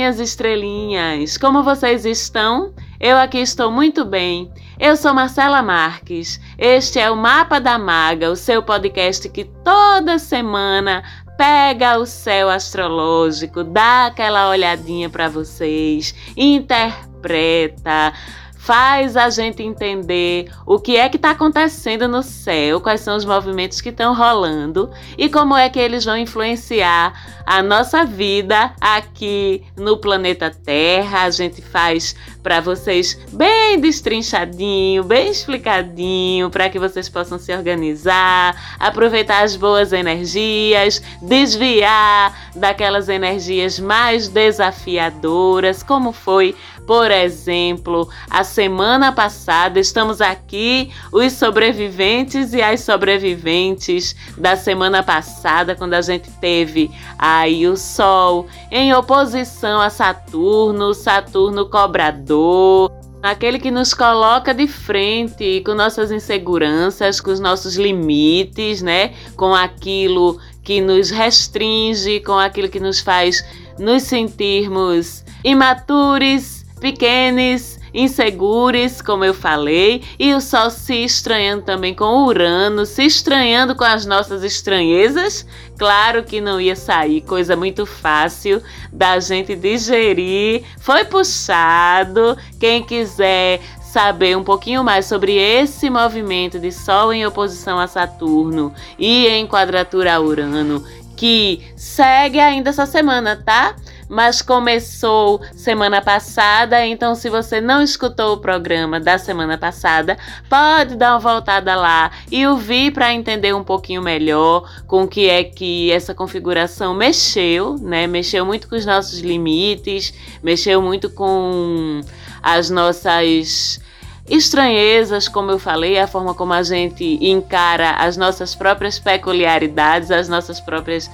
Minhas estrelinhas! Como vocês estão? Eu aqui estou muito bem. Eu sou Marcela Marques. Este é o Mapa da Maga, o seu podcast que toda semana pega o céu astrológico, dá aquela olhadinha para vocês, interpreta, faz a gente entender o que é que está acontecendo no céu, quais são os movimentos que estão rolando e como é que eles vão influenciar a nossa vida aqui no planeta Terra. A gente faz para vocês bem destrinchadinho, bem explicadinho, para que vocês possam se organizar, aproveitar as boas energias, desviar daquelas energias mais desafiadoras, como foi por exemplo, a semana passada estamos aqui, os sobreviventes e as sobreviventes da semana passada, quando a gente teve aí o Sol em oposição a Saturno, Saturno cobrador. Aquele que nos coloca de frente com nossas inseguranças, com os nossos limites, né? Com aquilo que nos restringe, com aquilo que nos faz nos sentirmos imaturos, pequenos, inseguros, como eu falei, e o Sol se estranhando também com Urano, se estranhando com as nossas estranhezas. Claro que não ia sair coisa muito fácil da gente digerir. Foi puxado. Quem quiser saber um pouquinho mais sobre esse movimento de Sol em oposição a Saturno e em quadratura a Urano, que segue ainda essa semana, tá? Mas começou semana passada, então se você não escutou o programa da semana passada, pode dar uma voltada lá e ouvir para entender um pouquinho melhor com o que é que essa configuração mexeu, né? Mexeu muito com os nossos limites, mexeu muito com as nossas estranhezas, como eu falei, a forma como a gente encara as nossas próprias peculiaridades, as nossas próprias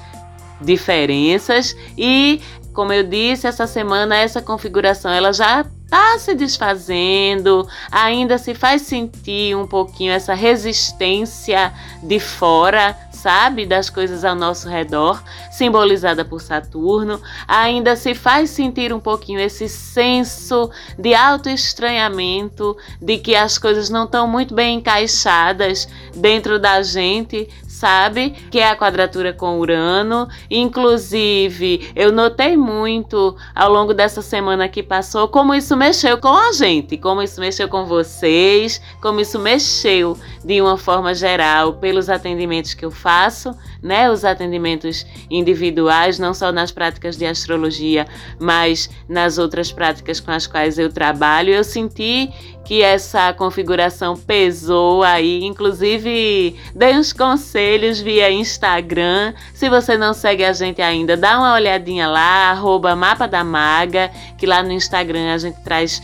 diferenças e como eu disse, essa semana essa configuração ela já está se desfazendo, ainda se faz sentir um pouquinho essa resistência de fora, sabe, das coisas ao nosso redor, simbolizada por Saturno, ainda se faz sentir um pouquinho esse senso de auto-estranhamento, de que as coisas não estão muito bem encaixadas dentro da gente, sabe? Que é a quadratura com Urano. Inclusive, eu notei muito ao longo dessa semana que passou como isso mexeu com a gente, como isso mexeu com vocês, como isso mexeu de uma forma geral pelos atendimentos que eu faço, né? Os atendimentos individuais, não só nas práticas de astrologia, mas nas outras práticas com as quais eu trabalho. Eu senti que essa configuração pesou aí, inclusive dei uns conselhos via Instagram. Se você não segue a gente ainda, dá uma olhadinha lá, arroba Mapa da Maga, que lá no Instagram a gente traz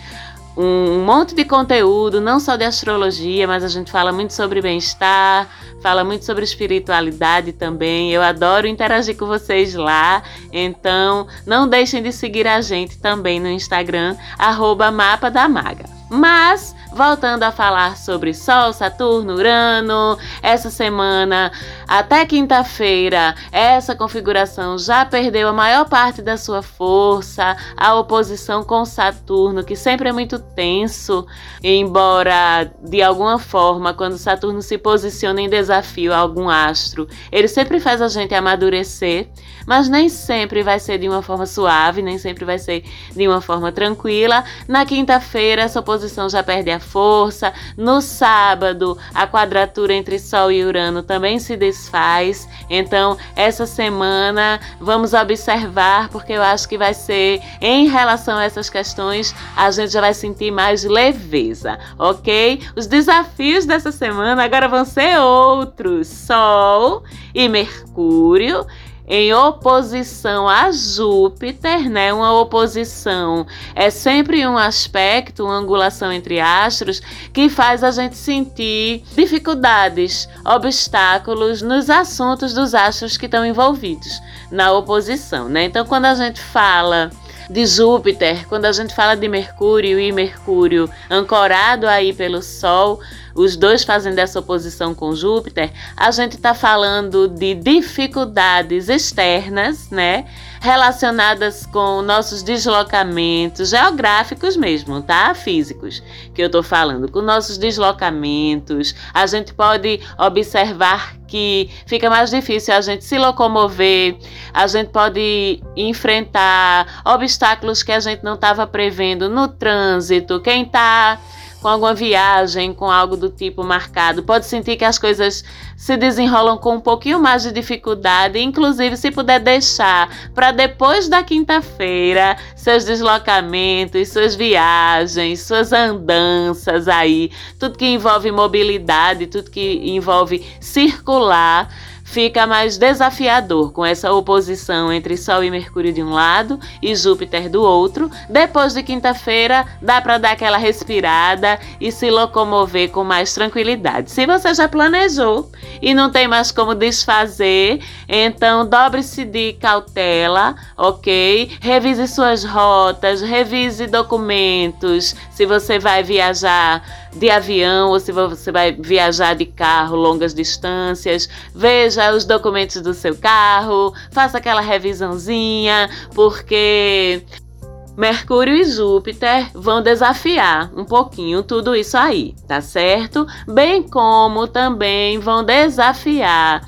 um monte de conteúdo, não só de astrologia, mas a gente fala muito sobre bem-estar, fala muito sobre espiritualidade também. Eu adoro interagir com vocês lá, então não deixem de seguir a gente também no Instagram, arroba Mapa da Maga. Mas voltando a falar sobre Sol, Saturno, Urano, essa semana até quinta-feira, essa configuração já perdeu a maior parte da sua força, a oposição com Saturno, que sempre é muito tenso, embora de alguma forma, quando Saturno se posiciona em desafio a algum astro, ele sempre faz a gente amadurecer, mas nem sempre vai ser de uma forma suave, nem sempre vai ser de uma forma tranquila. Na quinta-feira, essa oposição já perde a força. No sábado, a quadratura entre Sol e Urano também se desfaz. Então, essa semana vamos observar, porque eu acho que vai ser em relação a essas questões, a gente já vai sentir mais leveza, ok? Os desafios dessa semana agora vão ser outros: Sol e Mercúrio em oposição a Júpiter, né? Uma oposição é sempre um aspecto, uma angulação entre astros que faz a gente sentir dificuldades, obstáculos nos assuntos dos astros que estão envolvidos na oposição, né? Então, quando a gente fala de Júpiter, quando a gente fala de Mercúrio e Mercúrio ancorado aí pelo Sol, os dois fazendo essa oposição com Júpiter, a gente está falando de dificuldades externas, né? relacionadas com nossos deslocamentos geográficos mesmo, tá? Físicos, que eu tô falando, com nossos deslocamentos. A gente pode observar que fica mais difícil a gente se locomover, a gente pode enfrentar obstáculos que a gente não estava prevendo no trânsito. Quem está com alguma viagem, com algo do tipo marcado, pode sentir que as coisas se desenrolam com um pouquinho mais de dificuldade, inclusive se puder deixar para depois da quinta-feira seus deslocamentos, suas viagens, suas andanças aí, tudo que envolve mobilidade, tudo que envolve circular fica mais desafiador com essa oposição entre Sol e Mercúrio de um lado e Júpiter do outro. Depois de quinta-feira, dá para dar aquela respirada e se locomover com mais tranquilidade. Se você já planejou e não tem mais como desfazer, então dobre-se de cautela, ok? Revise suas rotas, revise documentos. Se você vai viajar de avião ou se você vai viajar de carro longas distâncias, veja os documentos do seu carro, faça aquela revisãozinha, porque Mercúrio e Júpiter vão desafiar um pouquinho tudo isso aí, tá certo? Bem como também vão desafiar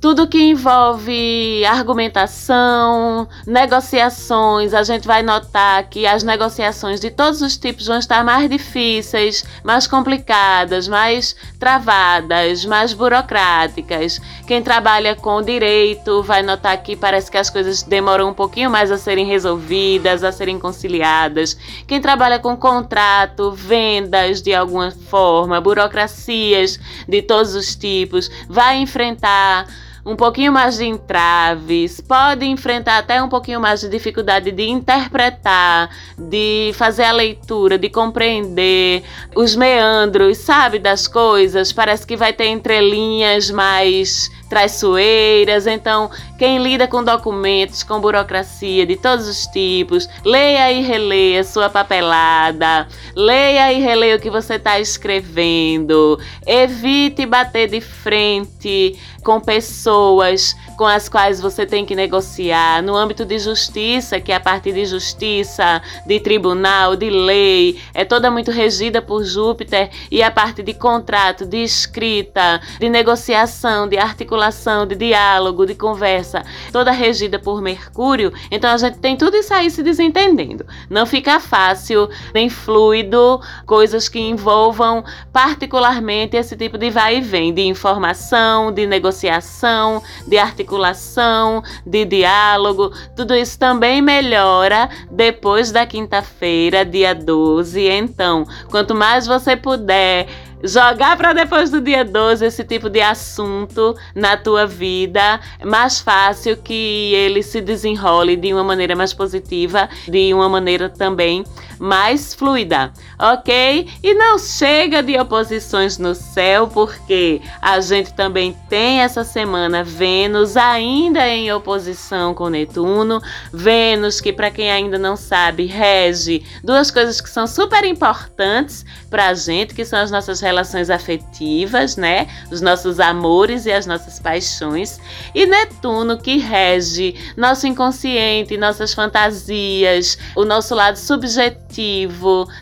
tudo que envolve argumentação, negociações, a gente vai notar que as negociações de todos os tipos vão estar mais difíceis, mais complicadas, mais travadas, mais burocráticas. Quem trabalha com direito vai notar que parece que as coisas demoram um pouquinho mais a serem resolvidas, a serem conciliadas. Quem trabalha com contrato, vendas de alguma forma, burocracias de todos os tipos, vai enfrentar um pouquinho mais de entraves, pode enfrentar até um pouquinho mais de dificuldade de interpretar, de fazer a leitura, de compreender os meandros, sabe, das coisas. Parece que vai ter entrelinhas mais traiçoeiras. Então, quem lida com documentos, com burocracia de todos os tipos, leia e releia sua papelada, leia e releia o que você está escrevendo, evite bater de frente com pessoas com as quais você tem que negociar. No âmbito de justiça, que é a parte de justiça, de tribunal, de lei, é toda muito regida por Júpiter, e a parte de contrato, de escrita, de negociação, de articulação, de diálogo, de conversa, toda regida por Mercúrio. Então a gente tem tudo isso aí se desentendendo. Não fica fácil nem fluido coisas que envolvam particularmente esse tipo de vai e vem de informação, de negociação, de articulação de diálogo, tudo isso também melhora depois da quinta-feira, dia 12. Então, quanto mais você puder jogar para depois do dia 12 esse tipo de assunto na tua vida, mais fácil que ele se desenrole de uma maneira mais positiva, de uma maneira também mais fluida, ok? E não chega de oposições no céu, porque a gente também tem essa semana Vênus ainda em oposição com Netuno. Vênus, que para quem ainda não sabe, rege duas coisas que são super importantes para a gente, que são as nossas relações afetivas, né? Os nossos amores e as nossas paixões. E Netuno, que rege nosso inconsciente, nossas fantasias, o nosso lado subjetivo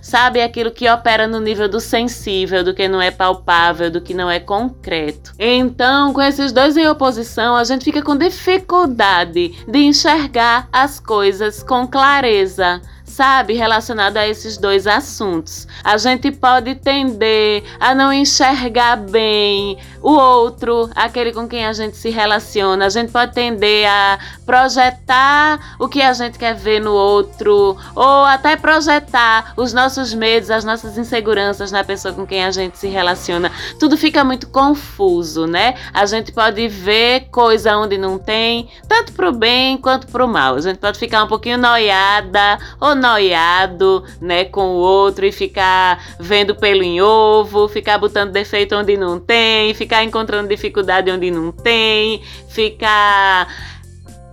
sabe? Aquilo que opera no nível do sensível, do que não é palpável, do que não é concreto. Então, com esses dois em oposição, a gente fica com dificuldade de enxergar as coisas com clareza sabe, relacionado a esses dois assuntos. A gente pode tender a não enxergar bem o outro, aquele com quem a gente se relaciona. A gente pode tender a projetar o que a gente quer ver no outro, ou até projetar os nossos medos, as nossas inseguranças na pessoa com quem a gente se relaciona. Tudo fica muito confuso, né? A gente pode ver coisa onde não tem, tanto pro bem quanto pro mal. A gente pode ficar um pouquinho noiada ou noiado, né, com o outro e ficar vendo pelo em ovo, ficar botando defeito onde não tem, ficar encontrando dificuldade onde não tem, ficar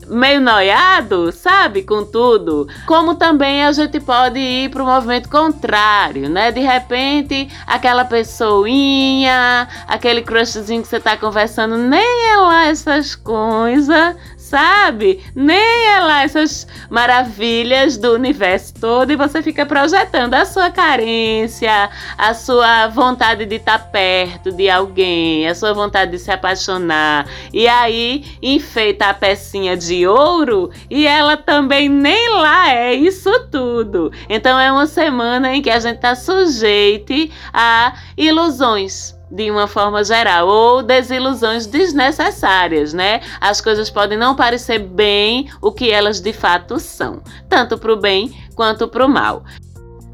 meio noiado, sabe, com tudo. Como também a gente pode ir para o movimento contrário, né? De repente, aquela pessoinha, aquele crushzinho que você tá conversando, nem é lá essas coisas, sabe? Nem é lá essas maravilhas do universo todo e você fica projetando a sua carência, a sua vontade de estar perto de alguém, a sua vontade de se apaixonar. E aí enfeita a pecinha de ouro e ela também nem lá é isso tudo. Então é uma semana em que a gente está sujeito a ilusões de uma forma geral, ou desilusões desnecessárias, né? As coisas podem não parecer bem o que elas de fato são, tanto para o bem quanto para o mal.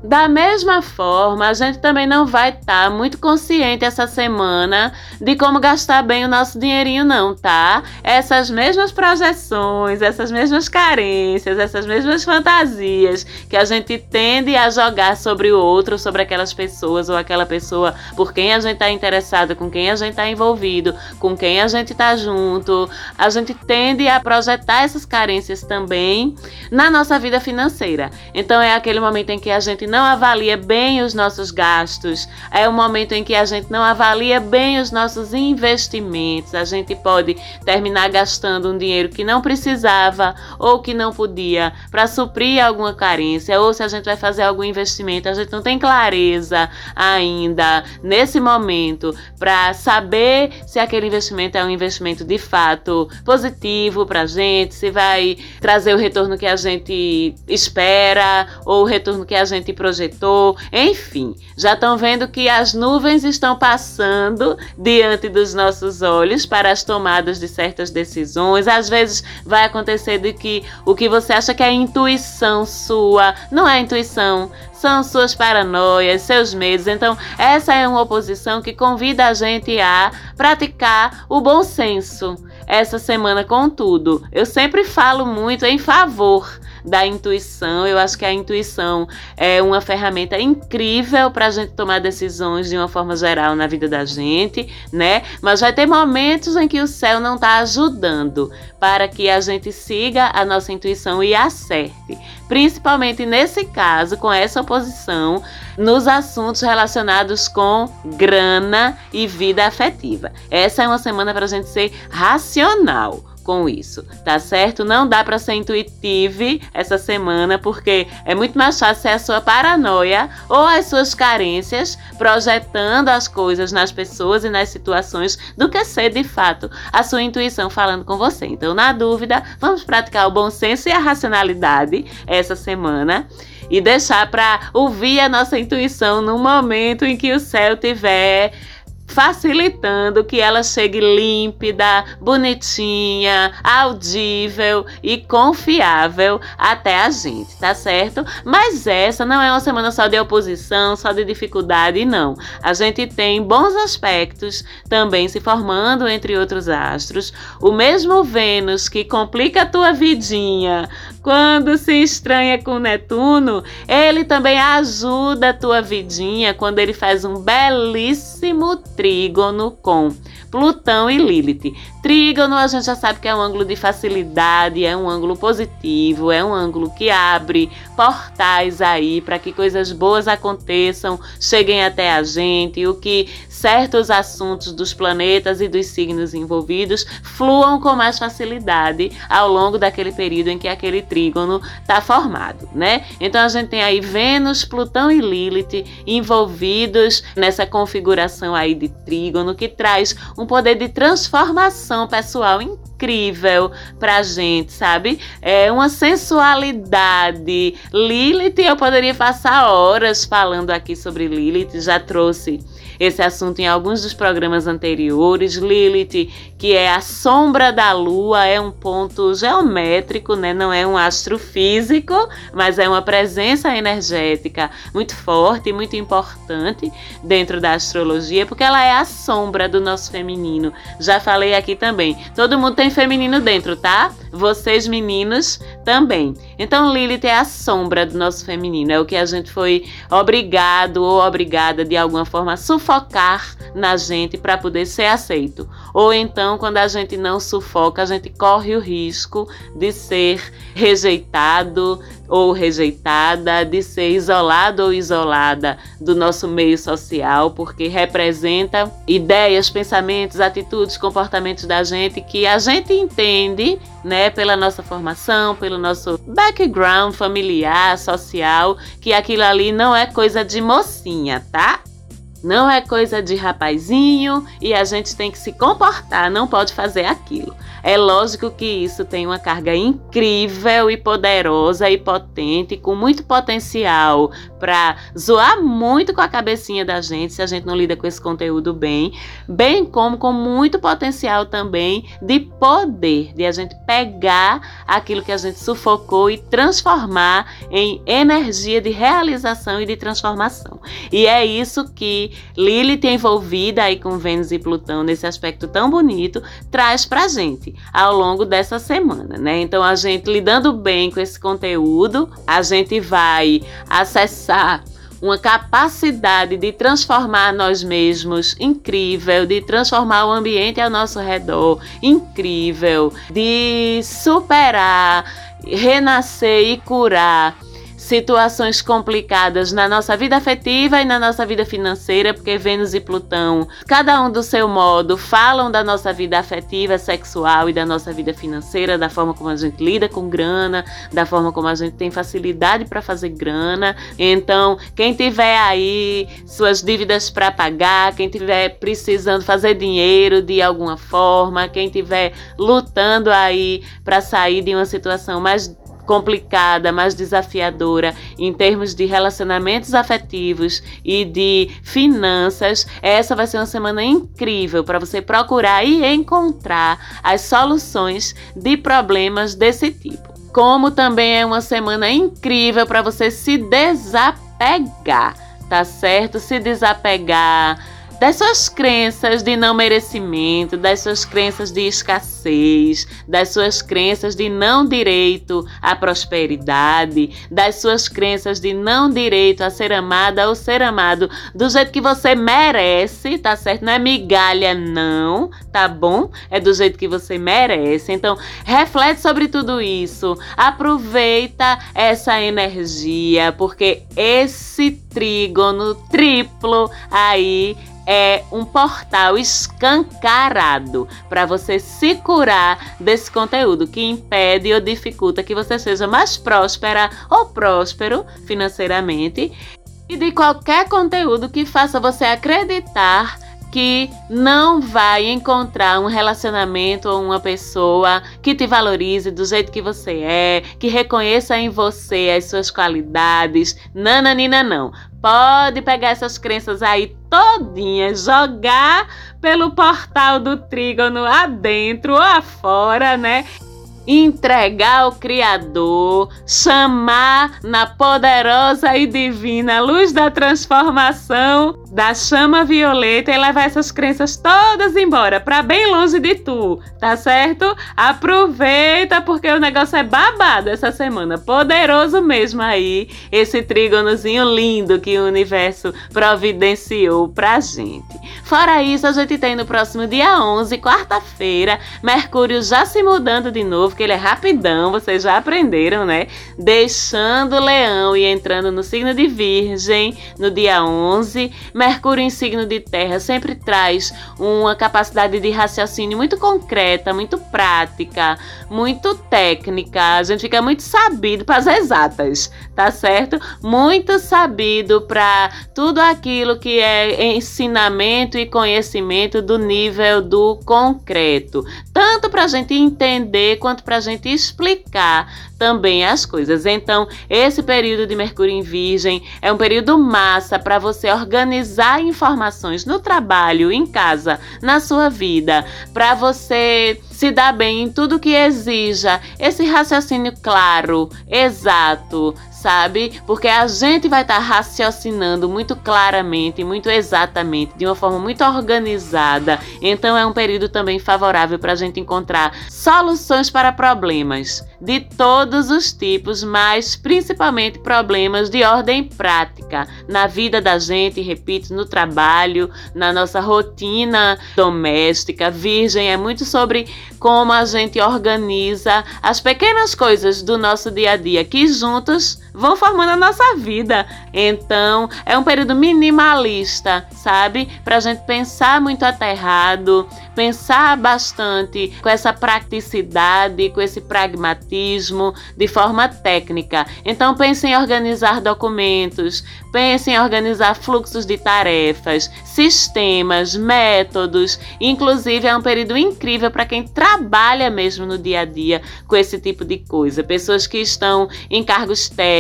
Da mesma forma, a gente também não vai estar tá muito consciente essa semana de como gastar bem o nosso dinheirinho, não, tá? Essas mesmas projeções, essas mesmas carências, essas mesmas fantasias que a gente tende a jogar sobre o outro, sobre aquelas pessoas ou aquela pessoa por quem a gente está interessado, com quem a gente está envolvido, com quem a gente está junto, a gente tende a projetar essas carências também na nossa vida financeira. Então é aquele momento em que a gente não avalia bem os nossos gastos, é o momento em que a gente não avalia bem os nossos investimentos. A gente pode terminar gastando um dinheiro que não precisava ou que não podia para suprir alguma carência, ou se a gente vai fazer algum investimento, a gente não tem clareza ainda nesse momento para saber se aquele investimento é um investimento de fato positivo para a gente, se vai trazer o retorno que a gente espera ou o retorno que a gente projetou, enfim, já estão vendo que as nuvens estão passando diante dos nossos olhos para as tomadas de certas decisões. Às vezes vai acontecer de que o que você acha que é intuição sua não é intuição, são suas paranoias, seus medos. Então, essa é uma oposição que convida a gente a praticar o bom senso. Essa semana, contudo, eu sempre falo muito em favor da intuição. Eu acho que a intuição é uma ferramenta incrível para a gente tomar decisões de uma forma geral na vida da gente, né? Mas vai ter momentos em que o céu não está ajudando para que a gente siga a nossa intuição e acerte. Principalmente nesse caso, com essa oposição, nos assuntos relacionados com grana e vida afetiva. Essa é uma semana para a gente ser racional com isso, tá certo? Não dá para ser intuitivo essa semana, porque é muito mais fácil ser a sua paranoia ou as suas carências projetando as coisas nas pessoas e nas situações do que ser de fato a sua intuição falando com você. Então, na dúvida, vamos praticar o bom senso e a racionalidade essa semana e deixar para ouvir a nossa intuição no momento em que o céu tiver facilitando que ela chegue límpida, bonitinha, audível e confiável até a gente, tá certo? Mas essa não é uma semana só de oposição, só de dificuldade, não. A gente tem bons aspectos também se formando entre outros astros. O mesmo Vênus que complica a tua vidinha quando se estranha com Netuno, ele também ajuda a tua vidinha quando ele faz um belíssimo trígono com Plutão e Lilith. Trígono a gente já sabe que é um ângulo de facilidade, é um ângulo positivo, é um ângulo que abre portais aí para que coisas boas aconteçam, cheguem até a gente, o que certos assuntos dos planetas e dos signos envolvidos fluam com mais facilidade ao longo daquele período em que aquele trígono está formado, né? Então a gente tem aí Vênus, Plutão e Lilith envolvidos nessa configuração aí de trígono que traz um poder de transformação pessoal incrível pra gente, sabe? É uma sensualidade. Lilith, eu poderia passar horas falando aqui sobre Lilith, já trouxe esse assunto em alguns dos programas anteriores. Lilith, que é a sombra da Lua, é um ponto geométrico, né? não é um astrofísico, mas é uma presença energética muito forte e muito importante dentro da astrologia, porque ela é a sombra do nosso feminino. Já falei aqui também. Todo mundo tem feminino dentro, tá? Vocês meninos também. Então Lilith é a sombra do nosso feminino, é o que a gente foi obrigado ou obrigada de alguma forma a sufocar na gente para poder ser aceito. Ou então, quando a gente não sufoca, a gente corre o risco de ser rejeitado ou rejeitada, de ser isolado ou isolada do nosso meio social, porque representa ideias, pensamentos, atitudes, comportamentos da gente que a gente entende né, pela nossa formação, pelo nosso background familiar, social, que aquilo ali não é coisa de mocinha, tá? Não é coisa de rapazinho e a gente tem que se comportar, não pode fazer aquilo. É lógico que isso tem uma carga incrível e poderosa e potente, com muito potencial para zoar muito com a cabecinha da gente se a gente não lida com esse conteúdo bem, bem como com muito potencial também de poder, de a gente pegar aquilo que a gente sufocou e transformar em energia de realização e de transformação. E é isso que Lilith envolvida aí com Vênus e Plutão nesse aspecto tão bonito traz pra gente ao longo dessa semana, né? Então a gente lidando bem com esse conteúdo, a gente vai acessar uma capacidade de transformar nós mesmos incrível, de transformar o ambiente ao nosso redor incrível, de superar, renascer e curar situações complicadas na nossa vida afetiva e na nossa vida financeira, porque Vênus e Plutão, cada um do seu modo, falam da nossa vida afetiva, sexual e da nossa vida financeira, da forma como a gente lida com grana, da forma como a gente tem facilidade para fazer grana. Então, quem tiver aí suas dívidas para pagar, quem tiver precisando fazer dinheiro de alguma forma, quem tiver lutando aí para sair de uma situação mais complicada, mais desafiadora em termos de relacionamentos afetivos e de finanças, essa vai ser uma semana incrível para você procurar e encontrar as soluções de problemas desse tipo. Como também é uma semana incrível para você se desapegar, tá certo? Se desapegar das suas crenças de não merecimento, das suas crenças de escassez, das suas crenças de não direito à prosperidade, das suas crenças de não direito a ser amada ou ser amado do jeito que você merece, tá certo? Não é migalha, não, tá bom? É do jeito que você merece. Então, reflete sobre tudo isso, aproveita essa energia, porque esse trígono triplo aí é um portal escancarado para você se curar desse conteúdo que impede ou dificulta que você seja mais próspera ou próspero financeiramente e de qualquer conteúdo que faça você acreditar que não vai encontrar um relacionamento ou uma pessoa que te valorize do jeito que você é, que reconheça em você as suas qualidades. Nananina, não. Pode pegar essas crenças aí todinhas, jogar pelo portal do trígono adentro ou afora, né? entregar ao Criador, chamar na poderosa e divina luz da transformação da chama violeta e levar essas crenças todas embora, para bem longe de tu, tá certo? Aproveita porque o negócio é babado essa semana, poderoso mesmo aí, esse trígonozinho lindo que o universo providenciou pra gente. Fora isso, a gente tem no próximo dia 11, quarta-feira, Mercúrio já se mudando de novo, que ele é rapidão, vocês já aprenderam, né? Deixando o leão e entrando no signo de Virgem no dia 11. Mercúrio em signo de Terra sempre traz uma capacidade de raciocínio muito concreta, muito prática, muito técnica. A gente fica muito sabido para as exatas, tá certo? Muito sabido para tudo aquilo que é ensinamento e conhecimento do nível do concreto, tanto para a gente entender quanto para a gente explicar também as coisas. Então, esse período de Mercúrio em Virgem é um período massa para você organizar informações no trabalho, em casa, na sua vida, para você se dar bem em tudo que exija esse raciocínio claro, exato, sabe? Porque a gente vai estar tá raciocinando muito claramente, muito exatamente, de uma forma muito organizada. Então é um período também favorável para a gente encontrar soluções para problemas de todos os tipos, mas principalmente problemas de ordem prática na vida da gente, repito, no trabalho, na nossa rotina doméstica. Virgem é muito sobre como a gente organiza as pequenas coisas do nosso dia a dia que juntos vão formando a nossa vida. Então, é um período minimalista, sabe? Para a gente pensar muito aterrado, pensar bastante com essa praticidade, com esse pragmatismo, de forma técnica. Então, pense em organizar documentos, pense em organizar fluxos de tarefas, sistemas, métodos. Inclusive, é um período incrível para quem trabalha mesmo no dia a dia com esse tipo de coisa. Pessoas que estão em cargos técnicos,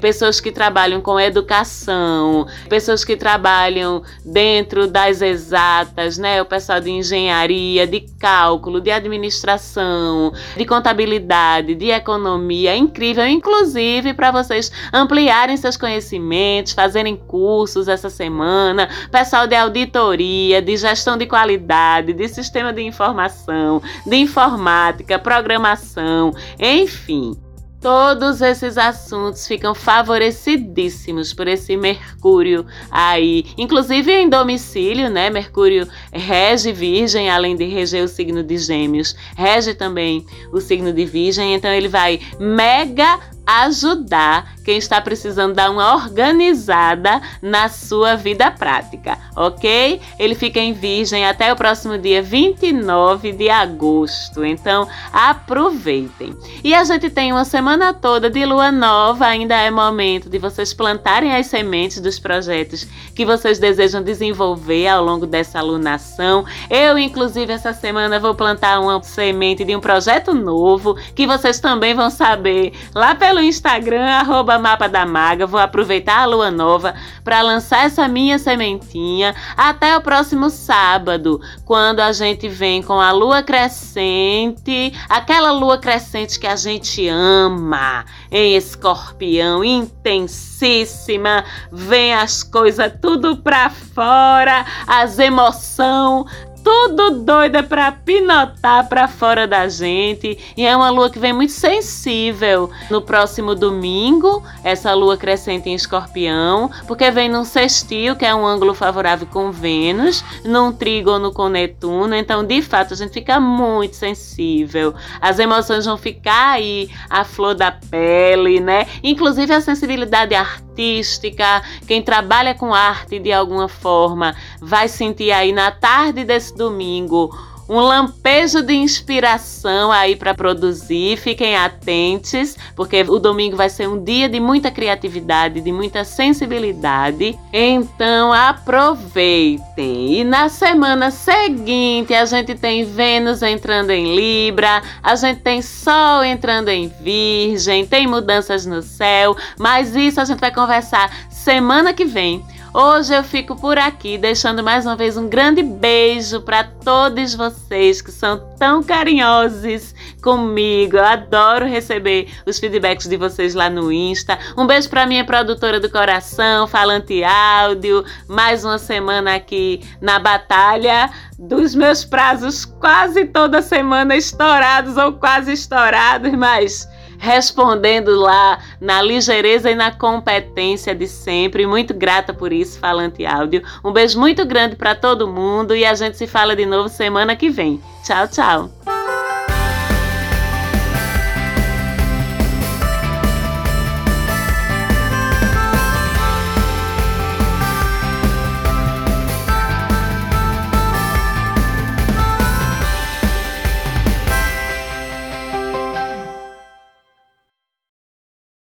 pessoas que trabalham com educação, pessoas que trabalham dentro das exatas, né? O pessoal de engenharia, de cálculo, de administração, de contabilidade, de economia. É incrível, inclusive para vocês ampliarem seus conhecimentos, fazerem cursos essa semana, pessoal de auditoria, de gestão de qualidade, de sistema de informação, de informática, programação, enfim. Todos esses assuntos ficam favorecidíssimos por esse Mercúrio aí, inclusive em domicílio, né? Mercúrio rege Virgem, além de reger o signo de Gêmeos, rege também o signo de Virgem, então ele vai mega ajudar quem está precisando dar uma organizada na sua vida prática, ok? Ele fica em Virgem até o próximo dia 29 de agosto, então aproveitem. E a gente tem uma semana toda de lua nova, ainda é momento de vocês plantarem as sementes dos projetos que vocês desejam desenvolver ao longo dessa alunação. Eu, inclusive, essa semana vou plantar uma semente de um projeto novo que vocês também vão saber lá pelo pelo Instagram, arroba Mapa da Maga. Vou aproveitar a lua nova para lançar essa minha sementinha até o próximo sábado, quando a gente vem com a lua crescente, aquela lua crescente que a gente ama, em escorpião, intensíssima, vem as coisas tudo pra fora, as emoções tudo doida para pinotar para fora da gente. E é uma lua que vem muito sensível. No próximo domingo, essa lua crescente em Escorpião, porque vem num sextil, que é um ângulo favorável com Vênus, num trígono com Netuno. Então, de fato, a gente fica muito sensível. As emoções vão ficar aí a flor da pele, né? Inclusive a sensibilidade artística, quem trabalha com arte de alguma forma vai sentir aí na tarde desse domingo um lampejo de inspiração aí para produzir. Fiquem atentos, porque o domingo vai ser um dia de muita criatividade, de muita sensibilidade. Então aproveitem. E na semana seguinte a gente tem Vênus entrando em Libra, a gente tem Sol entrando em Virgem, tem mudanças no céu, mas isso a gente vai conversar semana que vem. Hoje eu fico por aqui, deixando mais uma vez um grande beijo para todos vocês que são tão carinhosos comigo. Eu adoro receber os feedbacks de vocês lá no Insta. Um beijo para minha produtora do coração, Falante Áudio. Mais uma semana aqui na batalha dos meus prazos, quase toda semana estourados ou quase estourados, mas respondendo lá na ligeireza e na competência de sempre. Muito grata por isso, Falante Áudio. Um beijo muito grande para todo mundo e a gente se fala de novo semana que vem. Tchau, tchau.